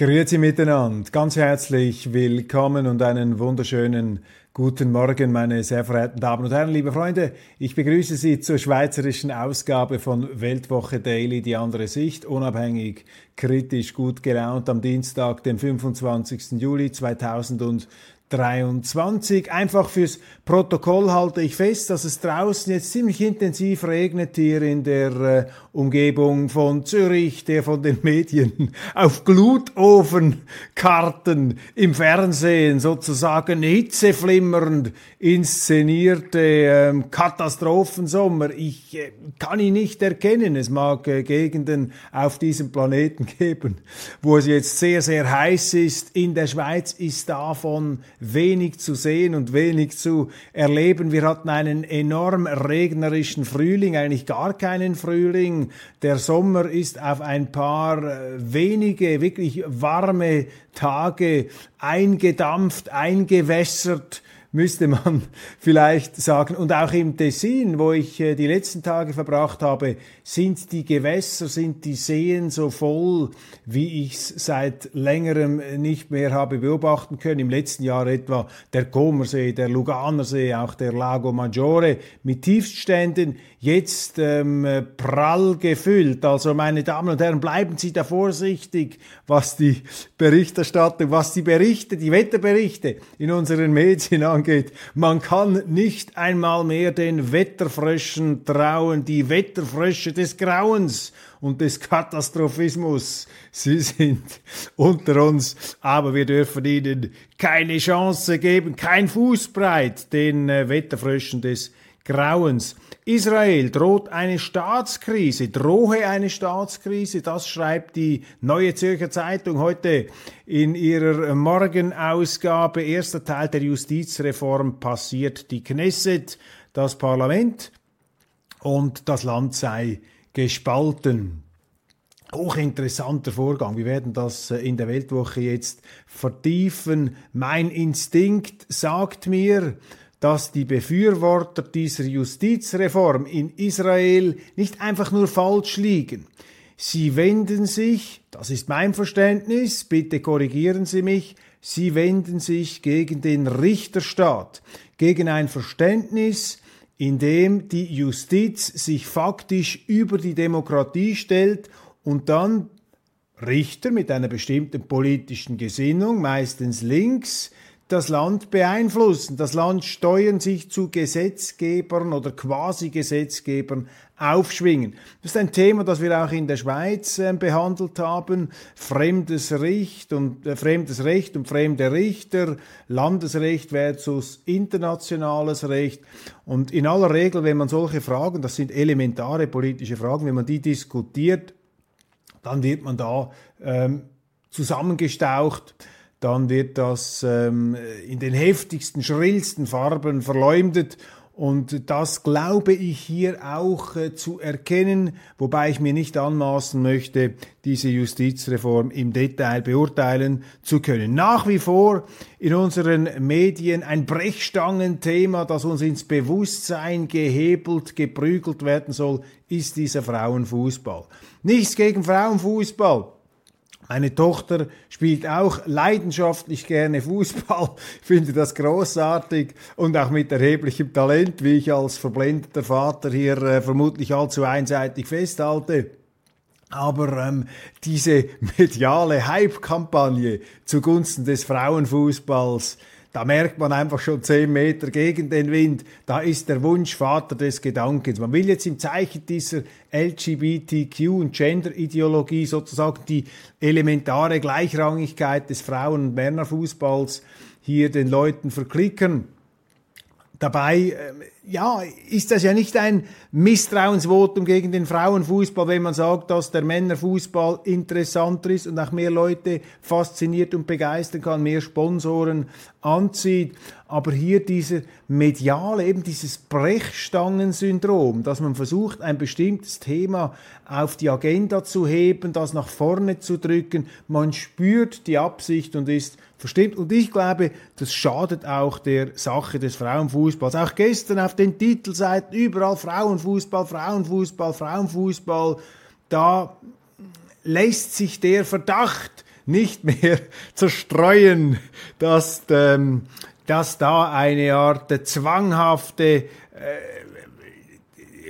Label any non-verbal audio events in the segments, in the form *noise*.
Grüezi miteinander, ganz herzlich willkommen und einen wunderschönen guten Morgen, meine sehr verehrten Damen und Herren, liebe Freunde. Ich begrüße Sie zur schweizerischen Ausgabe von Weltwoche Daily, die andere Sicht, unabhängig, kritisch, gut gelaunt am Dienstag, dem 25. Juli 2020. 23. Einfach fürs Protokoll halte ich fest, dass es draußen jetzt ziemlich intensiv regnet hier in der äh, Umgebung von Zürich, der von den *laughs* Medien auf Glutofenkarten im Fernsehen sozusagen hitzeflimmernd inszenierte ähm, Katastrophensommer. Ich äh, kann ihn nicht erkennen. Es mag äh, Gegenden auf diesem Planeten *laughs* geben, wo es jetzt sehr, sehr heiß ist. In der Schweiz ist davon wenig zu sehen und wenig zu erleben. Wir hatten einen enorm regnerischen Frühling, eigentlich gar keinen Frühling. Der Sommer ist auf ein paar äh, wenige, wirklich warme Tage eingedampft, eingewässert müsste man *laughs* vielleicht sagen. Und auch im Tessin, wo ich äh, die letzten Tage verbracht habe, sind die Gewässer, sind die Seen so voll, wie ich es seit längerem nicht mehr habe beobachten können. Im letzten Jahr etwa der Comersee, der Luganersee, auch der Lago Maggiore mit Tiefständen, jetzt ähm, prall gefüllt. Also meine Damen und Herren, bleiben Sie da vorsichtig, was die Berichterstattung, was die Berichte, die Wetterberichte in unseren Medien angeht. Man kann nicht einmal mehr den Wetterfröschen trauen, die Wetterfrösche des Grauens und des Katastrophismus. Sie sind *laughs* unter uns, aber wir dürfen ihnen keine Chance geben, kein Fußbreit den äh, Wetterfröschen des Grauens. Israel droht eine Staatskrise, drohe eine Staatskrise, das schreibt die Neue Zürcher Zeitung heute in ihrer Morgenausgabe. Erster Teil der Justizreform passiert die Knesset, das Parlament, und das Land sei gespalten. Hochinteressanter Vorgang. Wir werden das äh, in der Weltwoche jetzt vertiefen. Mein Instinkt sagt mir, dass die Befürworter dieser Justizreform in Israel nicht einfach nur falsch liegen. Sie wenden sich, das ist mein Verständnis, bitte korrigieren Sie mich, sie wenden sich gegen den Richterstaat, gegen ein Verständnis, in dem die Justiz sich faktisch über die Demokratie stellt und dann Richter mit einer bestimmten politischen Gesinnung, meistens links, das Land beeinflussen, das Land steuern, sich zu Gesetzgebern oder Quasi-Gesetzgebern aufschwingen. Das ist ein Thema, das wir auch in der Schweiz äh, behandelt haben. Fremdes Recht und äh, fremdes Recht und fremde Richter, Landesrecht versus internationales Recht. Und in aller Regel, wenn man solche Fragen, das sind elementare politische Fragen, wenn man die diskutiert, dann wird man da ähm, zusammengestaucht dann wird das ähm, in den heftigsten, schrillsten Farben verleumdet. Und das glaube ich hier auch äh, zu erkennen, wobei ich mir nicht anmaßen möchte, diese Justizreform im Detail beurteilen zu können. Nach wie vor in unseren Medien ein Brechstangenthema, das uns ins Bewusstsein gehebelt, geprügelt werden soll, ist dieser Frauenfußball. Nichts gegen Frauenfußball. Meine Tochter spielt auch leidenschaftlich gerne Fußball, *laughs* ich finde das großartig und auch mit erheblichem Talent, wie ich als verblendeter Vater hier äh, vermutlich allzu einseitig festhalte. Aber ähm, diese *laughs* mediale Hype-Kampagne zugunsten des Frauenfußballs, da merkt man einfach schon zehn Meter gegen den Wind. Da ist der Wunsch Vater des Gedankens. Man will jetzt im Zeichen dieser LGBTQ und Gender-Ideologie sozusagen die elementare Gleichrangigkeit des Frauen- und Männerfußballs hier den Leuten verklicken. Dabei äh, ja, ist das ja nicht ein Misstrauensvotum gegen den Frauenfußball, wenn man sagt, dass der Männerfußball interessanter ist und auch mehr Leute fasziniert und begeistern kann, mehr Sponsoren anzieht. Aber hier dieser mediale, eben dieses Brechstangensyndrom, dass man versucht, ein bestimmtes Thema auf die Agenda zu heben, das nach vorne zu drücken. Man spürt die Absicht und ist verstimmt. Und ich glaube, das schadet auch der Sache des Frauenfußballs. Auch gestern auf den Titelseiten überall Frauenfußball, Frauenfußball, Frauenfußball. Da lässt sich der Verdacht nicht *laughs* mehr zerstreuen, dass, ähm, dass da eine Art zwanghafte äh,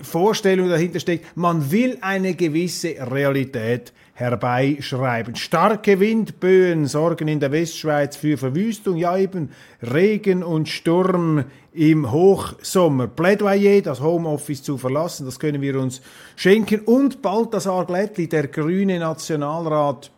Vorstellung dahinter steckt. Man will eine gewisse Realität herbeischreiben. Starke Windböen sorgen in der Westschweiz für Verwüstung, ja eben Regen und Sturm im Hochsommer. Plädoyer, das Homeoffice zu verlassen, das können wir uns schenken. Und Balthasar Glättli, der grüne Nationalrat,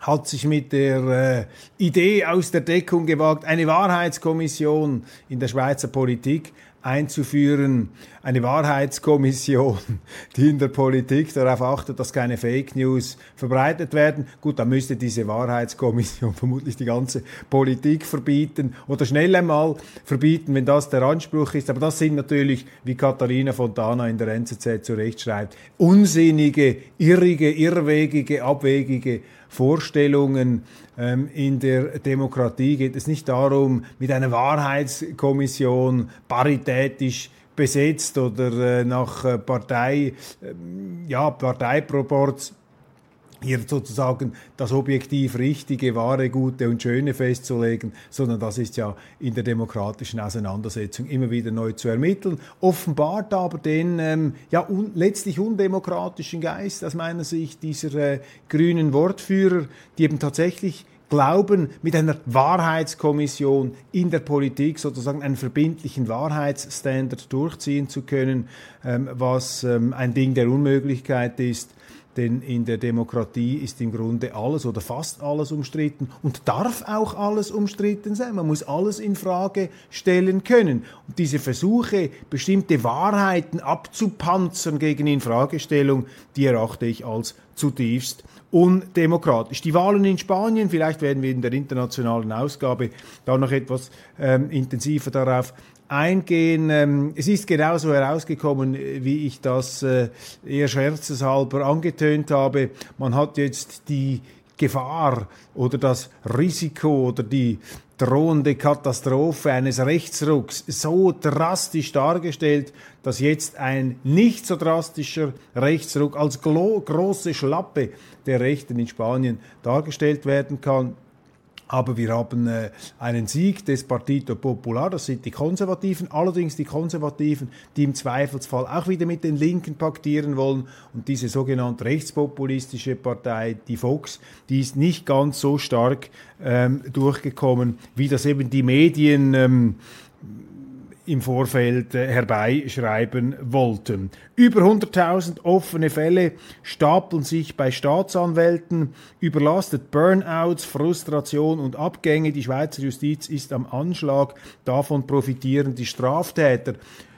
hat sich mit der äh, Idee aus der Deckung gewagt, eine Wahrheitskommission in der Schweizer Politik einzuführen, eine Wahrheitskommission, *laughs* die in der Politik darauf achtet, dass keine Fake News verbreitet werden. Gut, dann müsste diese Wahrheitskommission *laughs* vermutlich die ganze Politik verbieten oder schnell einmal verbieten, wenn das der Anspruch ist. Aber das sind natürlich, wie Katharina Fontana in der NZZ zu Recht schreibt, unsinnige, irrige, irrwegige, abwegige Vorstellungen. Ähm, in der Demokratie geht es nicht darum, mit einer Wahrheitskommission paritätisch besetzt oder äh, nach äh, Partei, ähm, ja, Parteiproports hier sozusagen das objektiv Richtige, Wahre, Gute und Schöne festzulegen, sondern das ist ja in der demokratischen Auseinandersetzung immer wieder neu zu ermitteln. Offenbart aber den ähm, ja un letztlich undemokratischen Geist aus meiner Sicht dieser äh, grünen Wortführer, die eben tatsächlich glauben, mit einer Wahrheitskommission in der Politik sozusagen einen verbindlichen Wahrheitsstandard durchziehen zu können, ähm, was ähm, ein Ding der Unmöglichkeit ist denn in der Demokratie ist im Grunde alles oder fast alles umstritten und darf auch alles umstritten sein. Man muss alles in Frage stellen können. Und diese Versuche, bestimmte Wahrheiten abzupanzern gegen Infragestellung, die erachte ich als zutiefst undemokratisch. Die Wahlen in Spanien, vielleicht werden wir in der internationalen Ausgabe da noch etwas ähm, intensiver darauf eingehen. Ähm, es ist genauso herausgekommen, wie ich das äh, eher scherzeshalber angetönt habe. Man hat jetzt die Gefahr oder das Risiko oder die drohende Katastrophe eines Rechtsrucks so drastisch dargestellt, dass jetzt ein nicht so drastischer Rechtsruck als große Schlappe der Rechten in Spanien dargestellt werden kann. Aber wir haben äh, einen Sieg des Partito Popular, das sind die Konservativen, allerdings die Konservativen, die im Zweifelsfall auch wieder mit den Linken paktieren wollen. Und diese sogenannte rechtspopulistische Partei, die Vox, die ist nicht ganz so stark ähm, durchgekommen, wie das eben die Medien ähm, im Vorfeld äh, herbeischreiben wollten. Über 100.000 offene Fälle stapeln sich bei Staatsanwälten, überlastet Burnouts, Frustration und Abgänge. Die Schweizer Justiz ist am Anschlag. Davon profitieren die Straftäter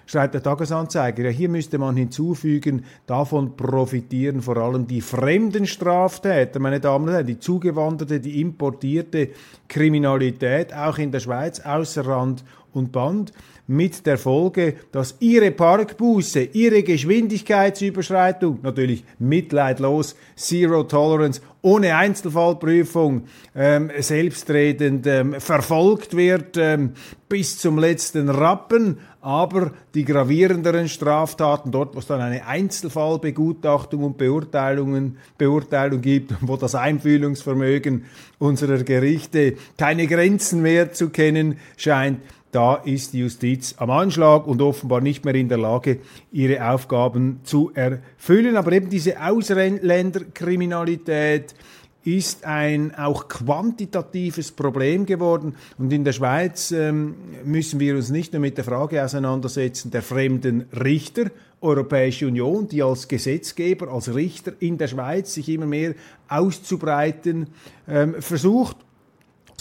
schreibt der Tagesanzeiger. Ja, hier müsste man hinzufügen, davon profitieren vor allem die fremden Straftäter, meine Damen und Herren, die zugewanderte, die importierte Kriminalität, auch in der Schweiz, außer Rand und Band mit der Folge, dass ihre Parkbuße, ihre Geschwindigkeitsüberschreitung, natürlich mitleidlos, Zero Tolerance, ohne Einzelfallprüfung, ähm, selbstredend ähm, verfolgt wird ähm, bis zum letzten Rappen, aber die gravierenderen Straftaten, dort wo es dann eine Einzelfallbegutachtung und Beurteilungen, Beurteilung gibt, *laughs* wo das Einfühlungsvermögen unserer Gerichte keine Grenzen mehr zu kennen scheint, da ist die Justiz am Anschlag und offenbar nicht mehr in der Lage, ihre Aufgaben zu erfüllen. Aber eben diese Ausländerkriminalität ist ein auch quantitatives Problem geworden. Und in der Schweiz ähm, müssen wir uns nicht nur mit der Frage auseinandersetzen der fremden Richter, Europäische Union, die als Gesetzgeber, als Richter in der Schweiz sich immer mehr auszubreiten ähm, versucht,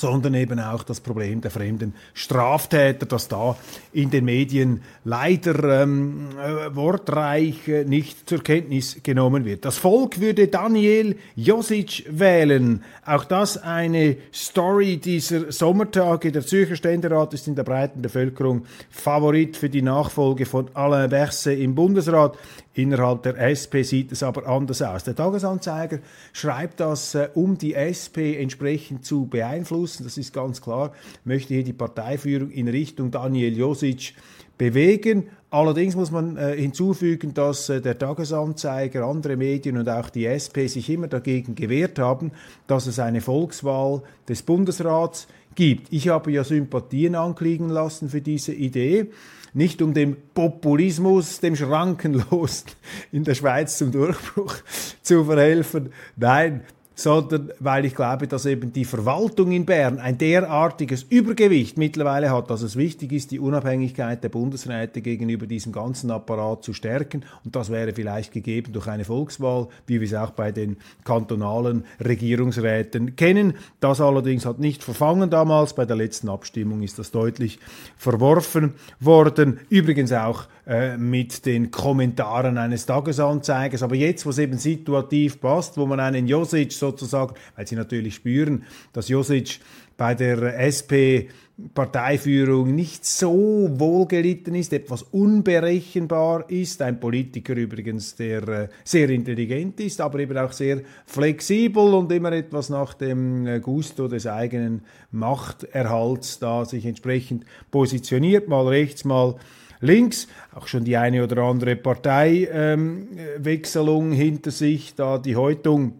sondern eben auch das Problem der fremden Straftäter, das da in den Medien leider ähm, äh, wortreich äh, nicht zur Kenntnis genommen wird. Das Volk würde Daniel Josic wählen. Auch das eine Story dieser Sommertage. Der Zürcher Ständerat ist in der breiten Bevölkerung Favorit für die Nachfolge von Alain Berset im Bundesrat. Innerhalb der SP sieht es aber anders aus. Der Tagesanzeiger schreibt das, äh, um die SP entsprechend zu beeinflussen. Das ist ganz klar. Möchte hier die Parteiführung in Richtung Daniel Josic bewegen. Allerdings muss man äh, hinzufügen, dass äh, der Tagesanzeiger, andere Medien und auch die SP sich immer dagegen gewehrt haben, dass es eine Volkswahl des Bundesrats gibt. Ich habe ja Sympathien anklicken lassen für diese Idee nicht um dem Populismus, dem Schrankenlosen in der Schweiz zum Durchbruch zu verhelfen. Nein, sondern weil ich glaube, dass eben die Verwaltung in Bern ein derartiges Übergewicht mittlerweile hat, dass es wichtig ist, die Unabhängigkeit der Bundesräte gegenüber diesem ganzen Apparat zu stärken. Und das wäre vielleicht gegeben durch eine Volkswahl, wie wir es auch bei den kantonalen Regierungsräten kennen. Das allerdings hat nicht verfangen damals. Bei der letzten Abstimmung ist das deutlich verworfen worden. Übrigens auch äh, mit den Kommentaren eines Tagesanzeigers. Aber jetzt, wo es eben situativ passt, wo man einen Josic sozusagen, weil sie natürlich spüren, dass Josic bei der SP Parteiführung nicht so wohlgelitten ist, etwas unberechenbar ist. Ein Politiker übrigens, der äh, sehr intelligent ist, aber eben auch sehr flexibel und immer etwas nach dem äh, Gusto des eigenen Machterhalts da sich entsprechend positioniert, mal rechts, mal links. Auch schon die eine oder andere Parteiwechselung ähm, hinter sich, da die Häutung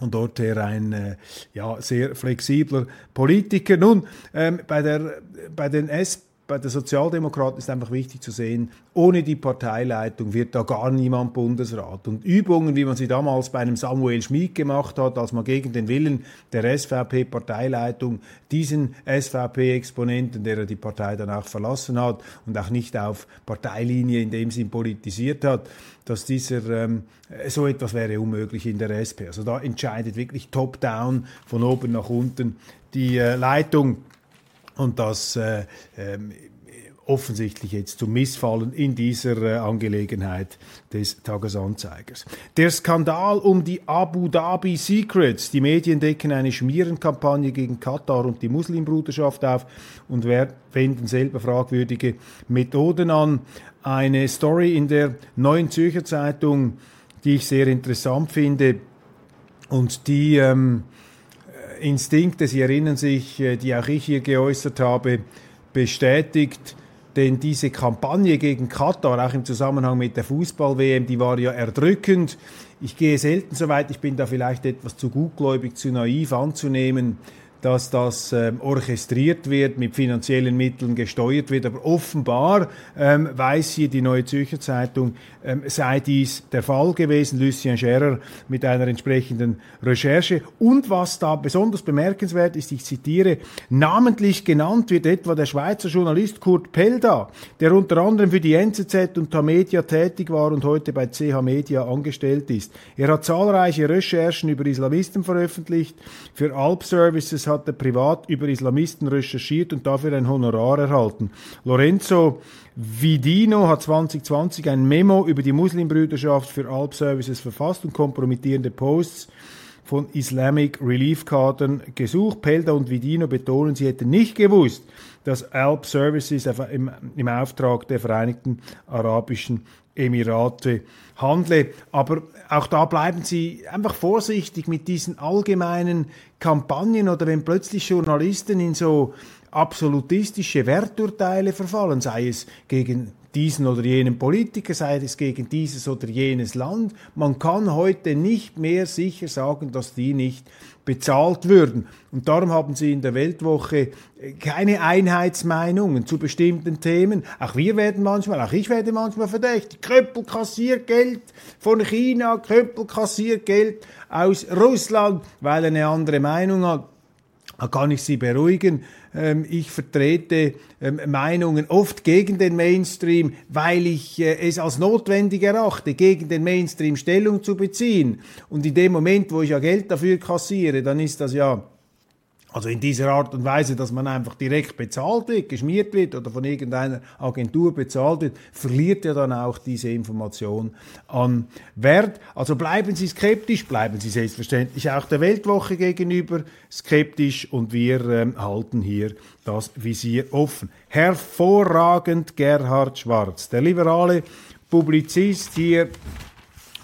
und dorther ein äh, ja, sehr flexibler Politiker. Nun, ähm, bei, der, bei den SP bei den Sozialdemokraten ist einfach wichtig zu sehen, ohne die Parteileitung wird da gar niemand Bundesrat. Und Übungen, wie man sie damals bei einem Samuel Schmid gemacht hat, als man gegen den Willen der SVP-Parteileitung diesen SVP-Exponenten, der er die Partei danach verlassen hat und auch nicht auf Parteilinie in dem Sinn politisiert hat, dass dieser ähm, so etwas wäre unmöglich in der SP. Also da entscheidet wirklich top-down von oben nach unten die äh, Leitung und das äh, ähm, offensichtlich jetzt zum Missfallen in dieser äh, Angelegenheit des Tagesanzeigers. Der Skandal um die Abu Dhabi Secrets. Die Medien decken eine Schmierenkampagne gegen Katar und die Muslimbruderschaft auf und wenden selber fragwürdige Methoden an. Eine Story in der Neuen Zürcher Zeitung, die ich sehr interessant finde und die ähm, Instinkte, Sie erinnern sich, äh, die auch ich hier geäußert habe, bestätigt. Denn diese Kampagne gegen Katar, auch im Zusammenhang mit der Fußball-WM, die war ja erdrückend. Ich gehe selten so weit, ich bin da vielleicht etwas zu gutgläubig, zu naiv anzunehmen, dass das ähm, orchestriert wird, mit finanziellen Mitteln gesteuert wird. Aber offenbar ähm, weiß hier die Neue Zürcher Zeitung, ähm, sei dies der Fall gewesen. Lucien Scherer mit einer entsprechenden Recherche. Und was da besonders bemerkenswert ist, ich zitiere, namentlich genannt wird etwa der Schweizer Journalist Kurt Pelda, der unter anderem für die NZZ und Tamedia tätig war und heute bei CH Media angestellt ist. Er hat zahlreiche Recherchen über Islamisten veröffentlicht. Für Alp Services hat er privat über Islamisten recherchiert und dafür ein Honorar erhalten. Lorenzo Vidino hat 2020 ein Memo über die Muslimbrüderschaft für Alp Services verfasst und kompromittierende Posts von Islamic Relief Kadern gesucht. Pelda und Vidino betonen, sie hätten nicht gewusst, dass Alp Services im, im Auftrag der Vereinigten Arabischen Emirate handle. Aber auch da bleiben Sie einfach vorsichtig mit diesen allgemeinen Kampagnen oder wenn plötzlich Journalisten in so absolutistische Werturteile verfallen, sei es gegen diesen oder jenen Politiker, sei es gegen dieses oder jenes Land. Man kann heute nicht mehr sicher sagen, dass die nicht bezahlt würden. Und darum haben sie in der Weltwoche äh, keine Einheitsmeinungen zu bestimmten Themen. Auch wir werden manchmal, auch ich werde manchmal verdächtig. Köppel kassiert Geld von China, Köppel kassiert Geld aus Russland, weil er eine andere Meinung hat. Da kann ich Sie beruhigen. Ähm, ich vertrete ähm, Meinungen oft gegen den Mainstream, weil ich äh, es als notwendig erachte, gegen den Mainstream Stellung zu beziehen. Und in dem Moment, wo ich ja Geld dafür kassiere, dann ist das ja Also in dieser Art und Weise, dass man einfach direkt bezahlt wird, geschmiert wird oder von irgendeiner Agentur bezahlt wird, verliert ja dann auch diese Information an Wert. Also bleiben Sie skeptisch, bleiben Sie selbstverständlich auch der Weltwoche gegenüber skeptisch und wir ähm, halten hier das Visier offen. Hervorragend Gerhard Schwarz, der liberale Publizist hier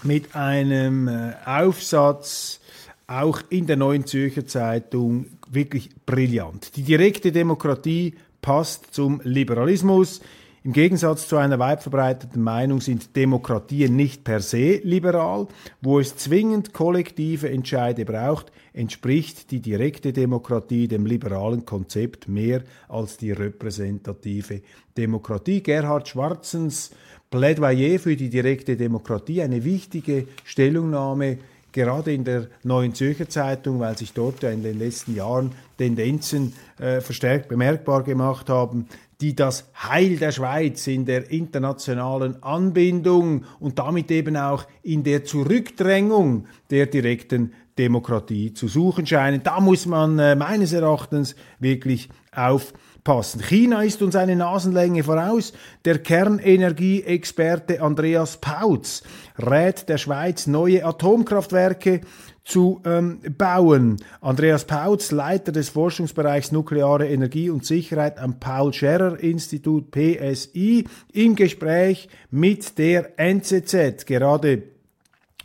mit einem äh, Aufsatz, auch in der Neuen Zürcher Zeitung wirklich brillant. Die direkte Demokratie passt zum Liberalismus. Im Gegensatz zu einer weit verbreiteten Meinung sind Demokratien nicht per se liberal. Wo es zwingend kollektive Entscheide braucht, entspricht die direkte Demokratie dem liberalen Konzept mehr als die repräsentative Demokratie. Gerhard Schwarzens Plädoyer für die direkte Demokratie, eine wichtige Stellungnahme gerade in der Neuen Zürcher Zeitung, weil sich dort ja in den letzten Jahren Tendenzen äh, verstärkt bemerkbar gemacht haben, die das Heil der Schweiz in der internationalen Anbindung und damit eben auch in der Zurückdrängung der direkten Demokratie zu suchen scheinen. Da muss man äh, meines Erachtens wirklich auf passen. China ist uns eine Nasenlänge voraus. Der Kernenergieexperte Andreas Pautz rät der Schweiz, neue Atomkraftwerke zu ähm, bauen. Andreas Pautz, Leiter des Forschungsbereichs Nukleare Energie und Sicherheit am Paul Scherrer Institut PSI, im Gespräch mit der NZZ. Gerade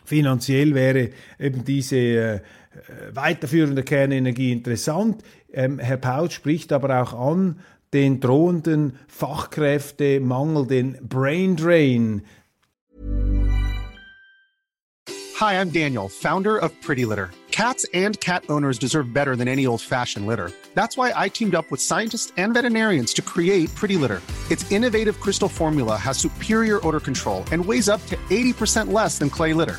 finanziell wäre eben diese äh, Weiterführung der Kernenergie interessant. Ähm, Herr Pautz spricht aber auch an den drohenden Fachkräftemangel, den Brain Drain. Hi, I'm Daniel, founder of Pretty Litter. Cats and cat owners deserve better than any old-fashioned litter. That's why I teamed up with scientists and veterinarians to create Pretty Litter. Its innovative crystal formula has superior odor control and weighs up to 80% less than clay litter.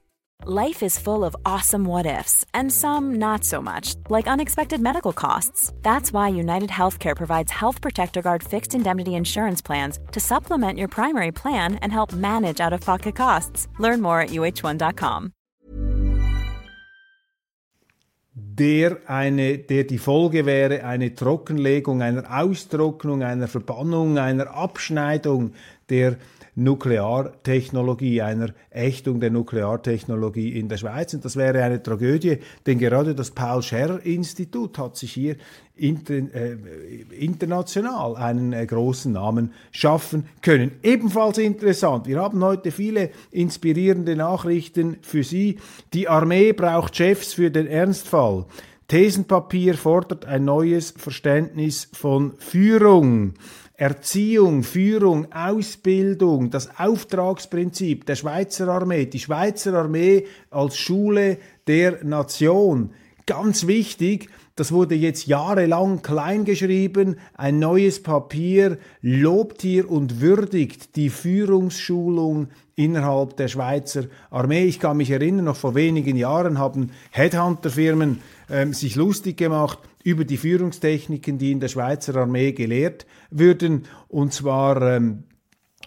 Life is full of awesome what ifs, and some not so much, like unexpected medical costs. That's why United Healthcare provides Health Protector Guard fixed indemnity insurance plans to supplement your primary plan and help manage out of pocket costs. Learn more at uh1.com. Der, eine, der die Folge wäre eine Trockenlegung, einer Austrocknung, einer Verbannung, einer Abschneidung der Nukleartechnologie, einer Ächtung der Nukleartechnologie in der Schweiz. Und das wäre eine Tragödie, denn gerade das Paul Scherrer Institut hat sich hier inter, äh, international einen äh, großen Namen schaffen können. Ebenfalls interessant, wir haben heute viele inspirierende Nachrichten für Sie. Die Armee braucht Chefs für den Ernstfall. Thesenpapier fordert ein neues Verständnis von Führung. Erziehung, Führung, Ausbildung, das Auftragsprinzip der Schweizer Armee, die Schweizer Armee als Schule der Nation. Ganz wichtig, das wurde jetzt jahrelang kleingeschrieben, ein neues Papier lobt hier und würdigt die Führungsschulung innerhalb der Schweizer Armee. Ich kann mich erinnern, noch vor wenigen Jahren haben Headhunter-Firmen ähm, sich lustig gemacht über die Führungstechniken, die in der Schweizer Armee gelehrt würden, und zwar ähm,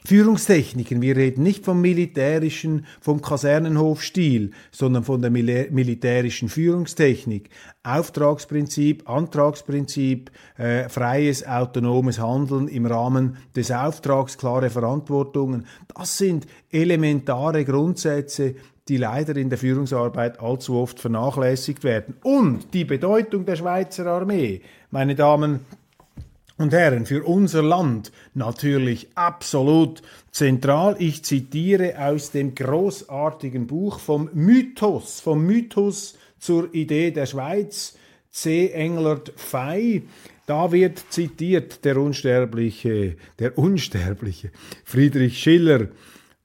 Führungstechniken. Wir reden nicht vom militärischen, vom Kasernenhofstil, sondern von der Mil militärischen Führungstechnik. Auftragsprinzip, Antragsprinzip, äh, freies, autonomes Handeln im Rahmen des Auftrags, klare Verantwortungen. Das sind elementare Grundsätze, die leider in der Führungsarbeit allzu oft vernachlässigt werden. Und die Bedeutung der Schweizer Armee, meine Damen und Herren, für unser Land natürlich absolut zentral. Ich zitiere aus dem großartigen Buch vom Mythos, vom Mythos zur Idee der Schweiz, C. Englert Fey. Da wird zitiert der unsterbliche, der unsterbliche Friedrich Schiller.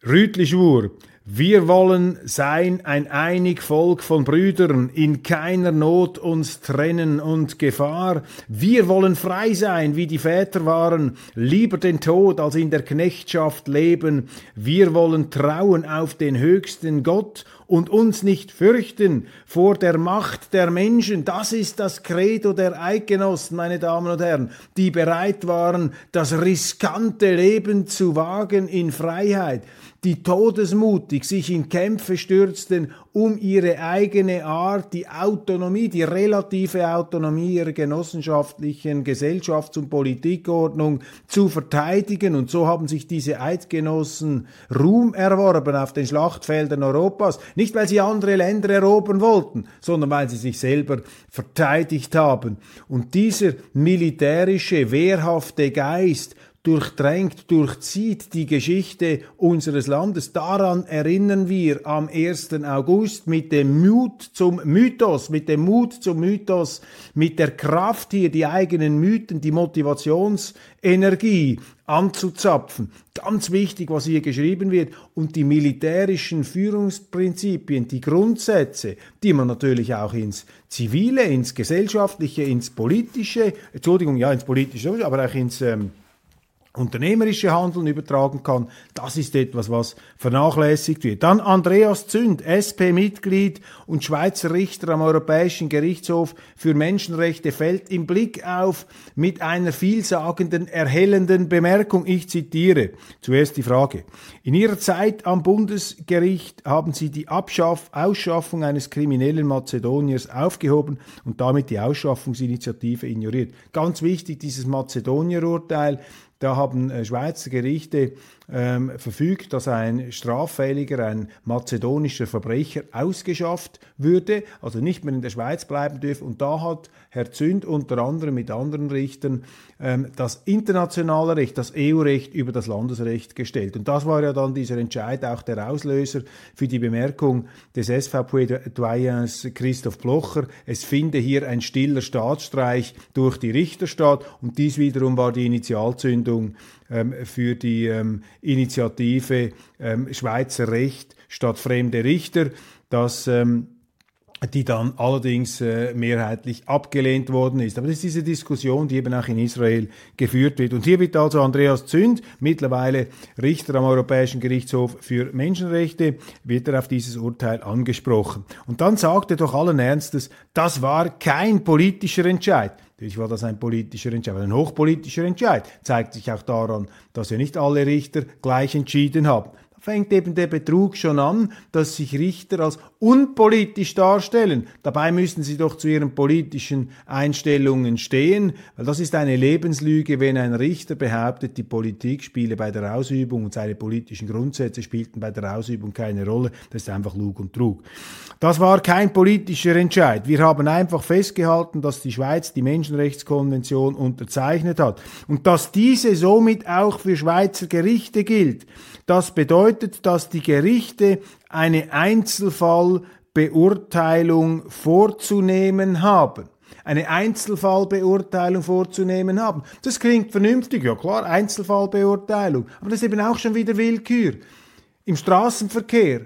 Rütli schwur, Wir wollen sein ein einig Volk von Brüdern, in keiner Not uns trennen und Gefahr. Wir wollen frei sein, wie die Väter waren, lieber den Tod als in der Knechtschaft leben. Wir wollen trauen auf den höchsten Gott und uns nicht fürchten vor der Macht der Menschen. Das ist das Credo der Eidgenossen, meine Damen und Herren, die bereit waren, das riskante Leben zu wagen in Freiheit die todesmutig sich in Kämpfe stürzten, um ihre eigene Art, die Autonomie, die relative Autonomie ihrer genossenschaftlichen Gesellschafts- und Politikordnung zu verteidigen. Und so haben sich diese Eidgenossen Ruhm erworben auf den Schlachtfeldern Europas. Nicht, weil sie andere Länder erobern wollten, sondern weil sie sich selber verteidigt haben. Und dieser militärische, wehrhafte Geist durchdrängt, durchzieht die Geschichte unseres Landes. Daran erinnern wir am 1. August mit dem Mut zum Mythos, mit dem Mut zum Mythos, mit der Kraft hier, die eigenen Mythen, die Motivationsenergie anzuzapfen. Ganz wichtig, was hier geschrieben wird. Und die militärischen Führungsprinzipien, die Grundsätze, die man natürlich auch ins Zivile, ins Gesellschaftliche, ins Politische, Entschuldigung, ja, ins Politische, aber auch ins ähm, unternehmerische Handeln übertragen kann. Das ist etwas, was vernachlässigt wird. Dann Andreas Zünd, SP-Mitglied und Schweizer Richter am Europäischen Gerichtshof für Menschenrechte, fällt im Blick auf mit einer vielsagenden, erhellenden Bemerkung. Ich zitiere zuerst die Frage. In Ihrer Zeit am Bundesgericht haben Sie die Abschaff Ausschaffung eines kriminellen Mazedoniers aufgehoben und damit die Ausschaffungsinitiative ignoriert. Ganz wichtig, dieses Mazedonier-Urteil da haben äh, Schweizer Gerichte ähm, verfügt, dass ein straffälliger, ein mazedonischer Verbrecher ausgeschafft würde, also nicht mehr in der Schweiz bleiben dürfe. Und da hat Herr Zünd unter anderem mit anderen Richtern ähm, das internationale Recht, das EU-Recht über das Landesrecht gestellt. Und das war ja dann dieser Entscheid auch der Auslöser für die Bemerkung des SVP-Doyens Christoph Blocher, es finde hier ein stiller Staatsstreich durch die Richter statt. Und dies wiederum war die Initialzündung für die ähm, Initiative ähm, Schweizer Recht statt fremde Richter, dass ähm, die dann allerdings äh, mehrheitlich abgelehnt worden ist. Aber das ist diese Diskussion, die eben auch in Israel geführt wird. Und hier wird also Andreas Zünd, mittlerweile Richter am Europäischen Gerichtshof für Menschenrechte, wird er auf dieses Urteil angesprochen. Und dann sagt er doch allen Ernstes, das war kein politischer Entscheid. Natürlich war das ein politischer Entscheid, ein hochpolitischer Entscheid. Zeigt sich auch daran, dass ja nicht alle Richter gleich entschieden haben fängt eben der Betrug schon an, dass sich Richter als unpolitisch darstellen. Dabei müssen sie doch zu ihren politischen Einstellungen stehen, weil das ist eine Lebenslüge, wenn ein Richter behauptet, die Politik spiele bei der Ausübung und seine politischen Grundsätze spielten bei der Ausübung keine Rolle. Das ist einfach Lug und Trug. Das war kein politischer Entscheid. Wir haben einfach festgehalten, dass die Schweiz die Menschenrechtskonvention unterzeichnet hat und dass diese somit auch für Schweizer Gerichte gilt. Das bedeutet, dass die Gerichte eine Einzelfallbeurteilung vorzunehmen haben eine Einzelfallbeurteilung vorzunehmen haben. Das klingt vernünftig, ja klar, Einzelfallbeurteilung, aber das ist eben auch schon wieder Willkür. Im Straßenverkehr,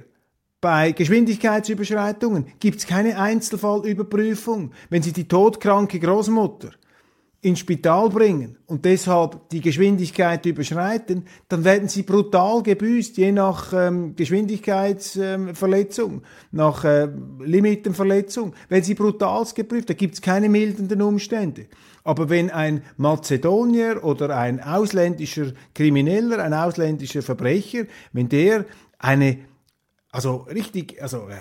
bei Geschwindigkeitsüberschreitungen gibt es keine Einzelfallüberprüfung. Wenn Sie die todkranke Großmutter ins Spital bringen und deshalb die Geschwindigkeit überschreiten, dann werden sie brutal gebüßt, je nach ähm, Geschwindigkeitsverletzung, ähm, nach äh, Limitenverletzung, werden sie brutal geprüft, da gibt es keine mildernden Umstände. Aber wenn ein Mazedonier oder ein ausländischer Krimineller, ein ausländischer Verbrecher, wenn der eine, also richtig, also äh,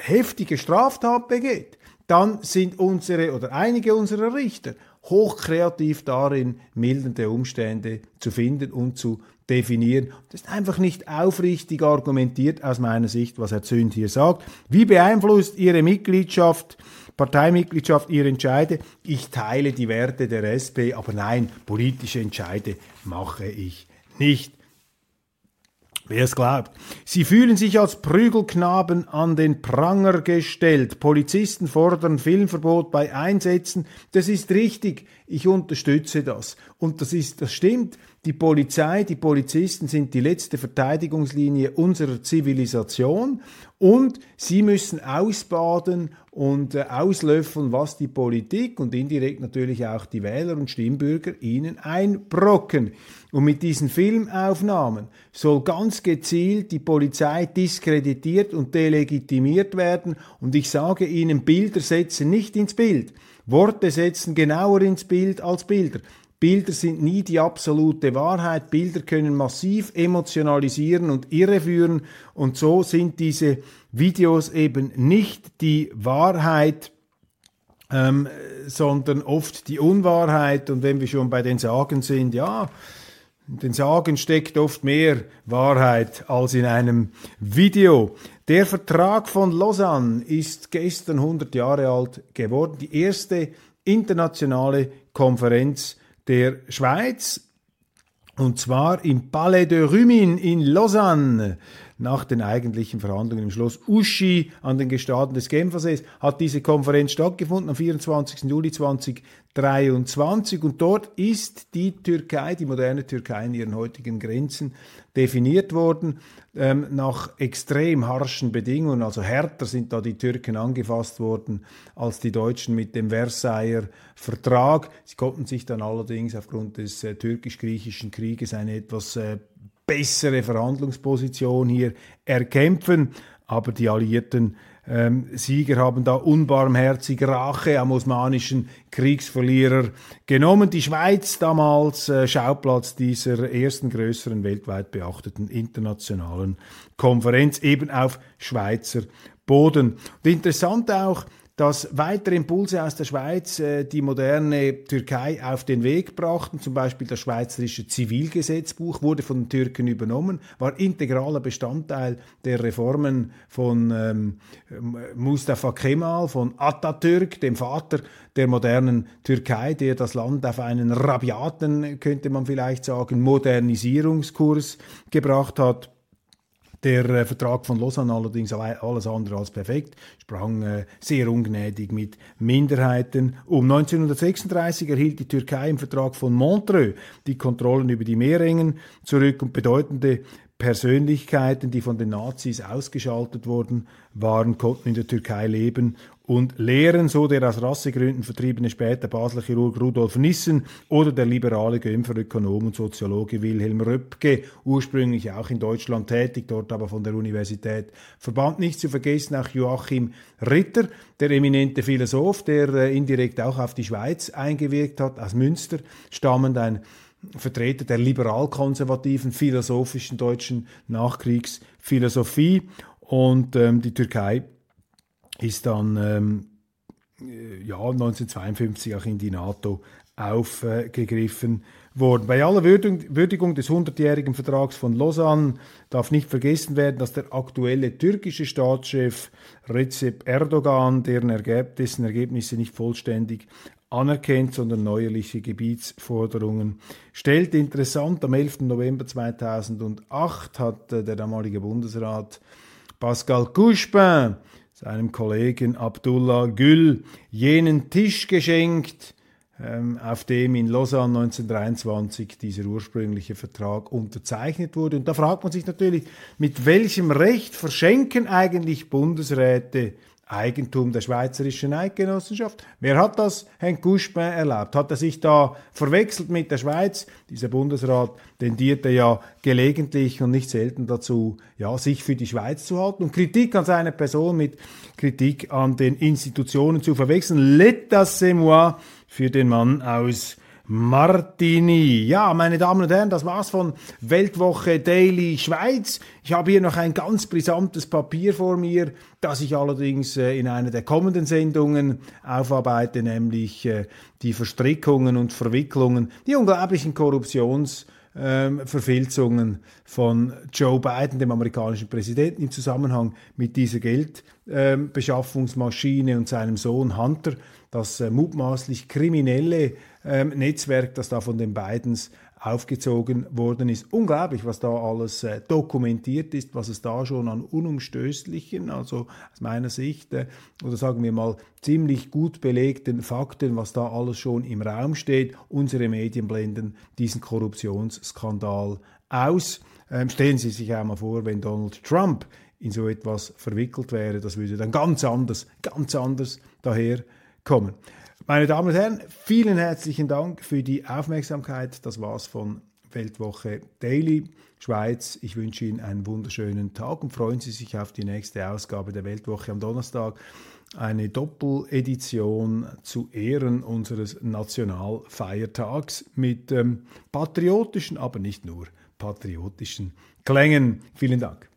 heftige Straftat begeht, dann sind unsere oder einige unserer Richter hochkreativ darin, mildernde Umstände zu finden und zu definieren. Das ist einfach nicht aufrichtig argumentiert aus meiner Sicht, was Herr Zünd hier sagt. Wie beeinflusst Ihre Mitgliedschaft, Parteimitgliedschaft Ihre Entscheide? Ich teile die Werte der SP, aber nein, politische Entscheide mache ich nicht. Wer es glaubt. Sie fühlen sich als Prügelknaben an den Pranger gestellt. Polizisten fordern Filmverbot bei Einsätzen. Das ist richtig. ich unterstütze das. Und das ist, das stimmt. Die Polizei, die Polizisten sind die letzte Verteidigungslinie unserer Zivilisation und sie müssen ausbaden und äh, auslöffeln, was die Politik und indirekt natürlich auch die Wähler und Stimmbürger ihnen einbrocken. Und mit diesen Filmaufnahmen soll ganz gezielt die Polizei diskreditiert und delegitimiert werden. Und ich sage Ihnen, Bilder setzen nicht ins Bild. Worte setzen genauer ins Bild als Bilder. Bilder sind nie die absolute Wahrheit. Bilder können massiv emotionalisieren und irreführen. Und so sind diese Videos eben nicht die Wahrheit, ähm, sondern oft die Unwahrheit. Und wenn wir schon bei den Sagen sind, ja, in den Sagen steckt oft mehr Wahrheit als in einem Video. Der Vertrag von Lausanne ist gestern 100 Jahre alt geworden. Die erste internationale Konferenz der Schweiz. Und zwar im Palais de Rumin in Lausanne. Nach den eigentlichen Verhandlungen im Schloss Uschi an den Gestaden des Genfersees hat diese Konferenz stattgefunden am 24. Juli 2023 und dort ist die Türkei, die moderne Türkei in ihren heutigen Grenzen definiert worden ähm, nach extrem harschen Bedingungen, also härter sind da die Türken angefasst worden als die Deutschen mit dem Versailler Vertrag. Sie konnten sich dann allerdings aufgrund des äh, türkisch-griechischen Krieges eine etwas äh, bessere Verhandlungsposition hier erkämpfen, aber die Alliierten ähm, Sieger haben da unbarmherzig Rache am osmanischen Kriegsverlierer genommen. Die Schweiz damals äh, Schauplatz dieser ersten größeren weltweit beachteten internationalen Konferenz, eben auf Schweizer Boden. Und interessant auch, dass weitere Impulse aus der Schweiz äh, die moderne Türkei auf den Weg brachten. Zum Beispiel das schweizerische Zivilgesetzbuch wurde von den Türken übernommen, war integraler Bestandteil der Reformen von ähm, Mustafa Kemal, von Atatürk, dem Vater der modernen Türkei, der das Land auf einen rabiaten, könnte man vielleicht sagen, Modernisierungskurs gebracht hat. Der äh, Vertrag von Lausanne allerdings alles andere als perfekt, sprang äh, sehr ungnädig mit Minderheiten um. 1936 erhielt die Türkei im Vertrag von Montreux die Kontrollen über die Meerengen zurück und bedeutende Persönlichkeiten, die von den Nazis ausgeschaltet worden waren, konnten in der Türkei leben und lehren, so der aus Rassegründen vertriebene später Basler Chirurg Rudolf Nissen oder der liberale Genfer Ökonom und Soziologe Wilhelm Röpke, ursprünglich auch in Deutschland tätig, dort aber von der Universität verbannt. Nicht zu vergessen auch Joachim Ritter, der eminente Philosoph, der äh, indirekt auch auf die Schweiz eingewirkt hat, aus Münster stammend, ein Vertreter der liberal-konservativen philosophischen deutschen Nachkriegsphilosophie und ähm, die Türkei ist dann ähm, äh, ja, 1952 auch in die NATO aufgegriffen worden. Bei aller Würdigung des 100-jährigen Vertrags von Lausanne darf nicht vergessen werden, dass der aktuelle türkische Staatschef Recep Erdogan Ergeb dessen Ergebnisse nicht vollständig anerkennt, sondern neuerliche Gebietsforderungen stellt. Interessant, am 11. November 2008 hat äh, der damalige Bundesrat Pascal Couchepin seinem Kollegen Abdullah Gül jenen Tisch geschenkt, ähm, auf dem in Lausanne 1923 dieser ursprüngliche Vertrag unterzeichnet wurde. Und da fragt man sich natürlich, mit welchem Recht verschenken eigentlich Bundesräte Eigentum der Schweizerischen Eidgenossenschaft. Wer hat das Herrn Couchepin erlaubt? Hat er sich da verwechselt mit der Schweiz? Dieser Bundesrat tendierte ja gelegentlich und nicht selten dazu, ja, sich für die Schweiz zu halten und Kritik an seiner Person mit Kritik an den Institutionen zu verwechseln. L'état c'est moi für den Mann aus Martini. Ja, meine Damen und Herren, das war's von Weltwoche Daily Schweiz. Ich habe hier noch ein ganz brisantes Papier vor mir, das ich allerdings äh, in einer der kommenden Sendungen aufarbeite, nämlich äh, die Verstrickungen und Verwicklungen, die unglaublichen Korruptions- ähm, Verfilzungen von Joe Biden, dem amerikanischen Präsidenten, im Zusammenhang mit dieser Geldbeschaffungsmaschine ähm, und seinem Sohn Hunter, das äh, mutmaßlich kriminelle ähm, Netzwerk, das da von den Bidens aufgezogen worden ist. Unglaublich, was da alles äh, dokumentiert ist, was es da schon an unumstößlichen, also aus meiner Sicht, äh, oder sagen wir mal ziemlich gut belegten Fakten, was da alles schon im Raum steht. Unsere Medien blenden diesen Korruptionsskandal aus. Ähm, stellen Sie sich einmal vor, wenn Donald Trump in so etwas verwickelt wäre, das würde dann ganz anders, ganz anders daherkommen. Meine Damen und Herren, vielen herzlichen Dank für die Aufmerksamkeit. Das war's von Weltwoche Daily Schweiz. Ich wünsche Ihnen einen wunderschönen Tag und freuen Sie sich auf die nächste Ausgabe der Weltwoche am Donnerstag. Eine Doppeledition zu Ehren unseres Nationalfeiertags mit ähm, patriotischen, aber nicht nur patriotischen Klängen. Vielen Dank.